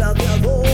grande amor.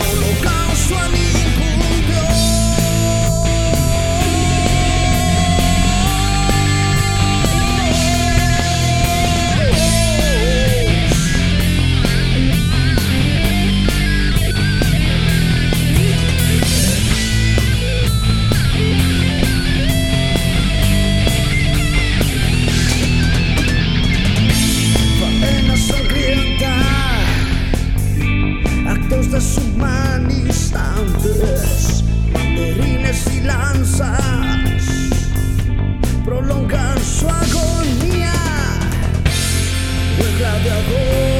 holocausto animal. Gladiador